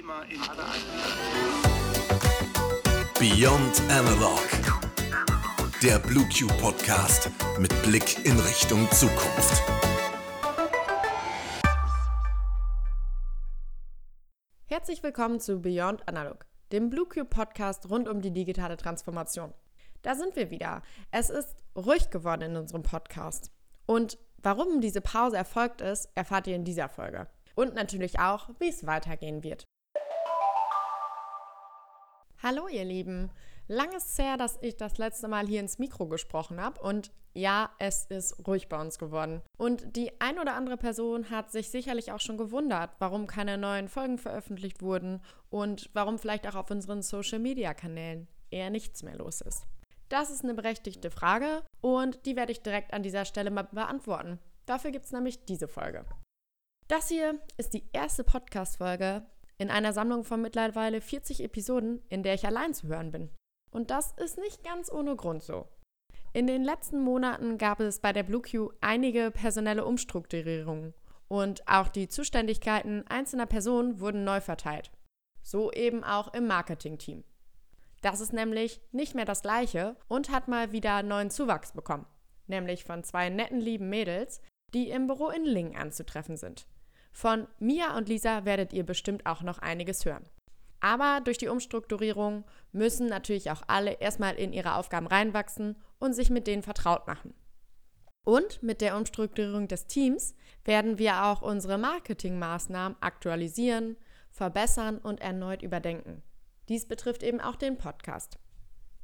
Thema in Beyond Analog. Der BlueQ Podcast mit Blick in Richtung Zukunft. Herzlich willkommen zu Beyond Analog, dem BlueQ Podcast rund um die digitale Transformation. Da sind wir wieder. Es ist ruhig geworden in unserem Podcast. Und warum diese Pause erfolgt ist, erfahrt ihr in dieser Folge. Und natürlich auch, wie es weitergehen wird. Hallo ihr Lieben. Lang ist es her, dass ich das letzte Mal hier ins Mikro gesprochen habe und ja, es ist ruhig bei uns geworden. Und die ein oder andere Person hat sich sicherlich auch schon gewundert, warum keine neuen Folgen veröffentlicht wurden und warum vielleicht auch auf unseren Social-Media-Kanälen eher nichts mehr los ist. Das ist eine berechtigte Frage und die werde ich direkt an dieser Stelle mal beantworten. Dafür gibt es nämlich diese Folge. Das hier ist die erste Podcast-Folge in einer Sammlung von mittlerweile 40 Episoden, in der ich allein zu hören bin. Und das ist nicht ganz ohne Grund so. In den letzten Monaten gab es bei der BlueQ einige personelle Umstrukturierungen und auch die Zuständigkeiten einzelner Personen wurden neu verteilt. So eben auch im Marketing-Team. Das ist nämlich nicht mehr das gleiche und hat mal wieder neuen Zuwachs bekommen, nämlich von zwei netten lieben Mädels, die im Büro in Lingen anzutreffen sind. Von Mia und Lisa werdet ihr bestimmt auch noch einiges hören. Aber durch die Umstrukturierung müssen natürlich auch alle erstmal in ihre Aufgaben reinwachsen und sich mit denen vertraut machen. Und mit der Umstrukturierung des Teams werden wir auch unsere Marketingmaßnahmen aktualisieren, verbessern und erneut überdenken. Dies betrifft eben auch den Podcast.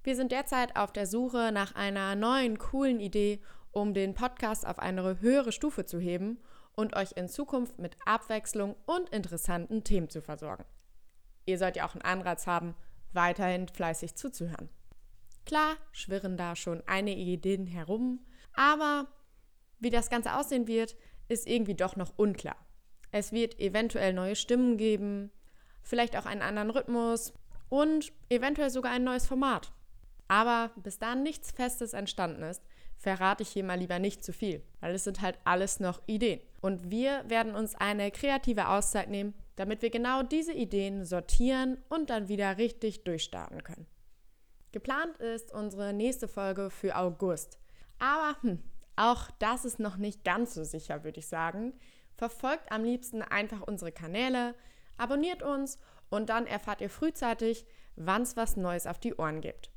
Wir sind derzeit auf der Suche nach einer neuen, coolen Idee, um den Podcast auf eine höhere Stufe zu heben und euch in Zukunft mit Abwechslung und interessanten Themen zu versorgen. Ihr sollt ja auch einen Anreiz haben, weiterhin fleißig zuzuhören. Klar, schwirren da schon einige Ideen herum, aber wie das Ganze aussehen wird, ist irgendwie doch noch unklar. Es wird eventuell neue Stimmen geben, vielleicht auch einen anderen Rhythmus und eventuell sogar ein neues Format. Aber bis da nichts Festes entstanden ist, verrate ich hier mal lieber nicht zu viel, weil es sind halt alles noch Ideen. Und wir werden uns eine kreative Auszeit nehmen, damit wir genau diese Ideen sortieren und dann wieder richtig durchstarten können. Geplant ist unsere nächste Folge für August. Aber hm, auch das ist noch nicht ganz so sicher, würde ich sagen. Verfolgt am liebsten einfach unsere Kanäle, abonniert uns und dann erfahrt ihr frühzeitig, wann es was Neues auf die Ohren gibt.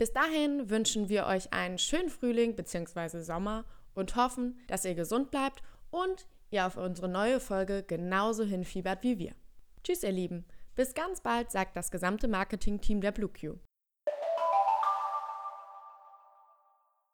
Bis dahin wünschen wir euch einen schönen Frühling bzw. Sommer und hoffen, dass ihr gesund bleibt und ihr auf unsere neue Folge genauso hinfiebert wie wir. Tschüss, ihr Lieben. Bis ganz bald, sagt das gesamte Marketing-Team der BlueQ.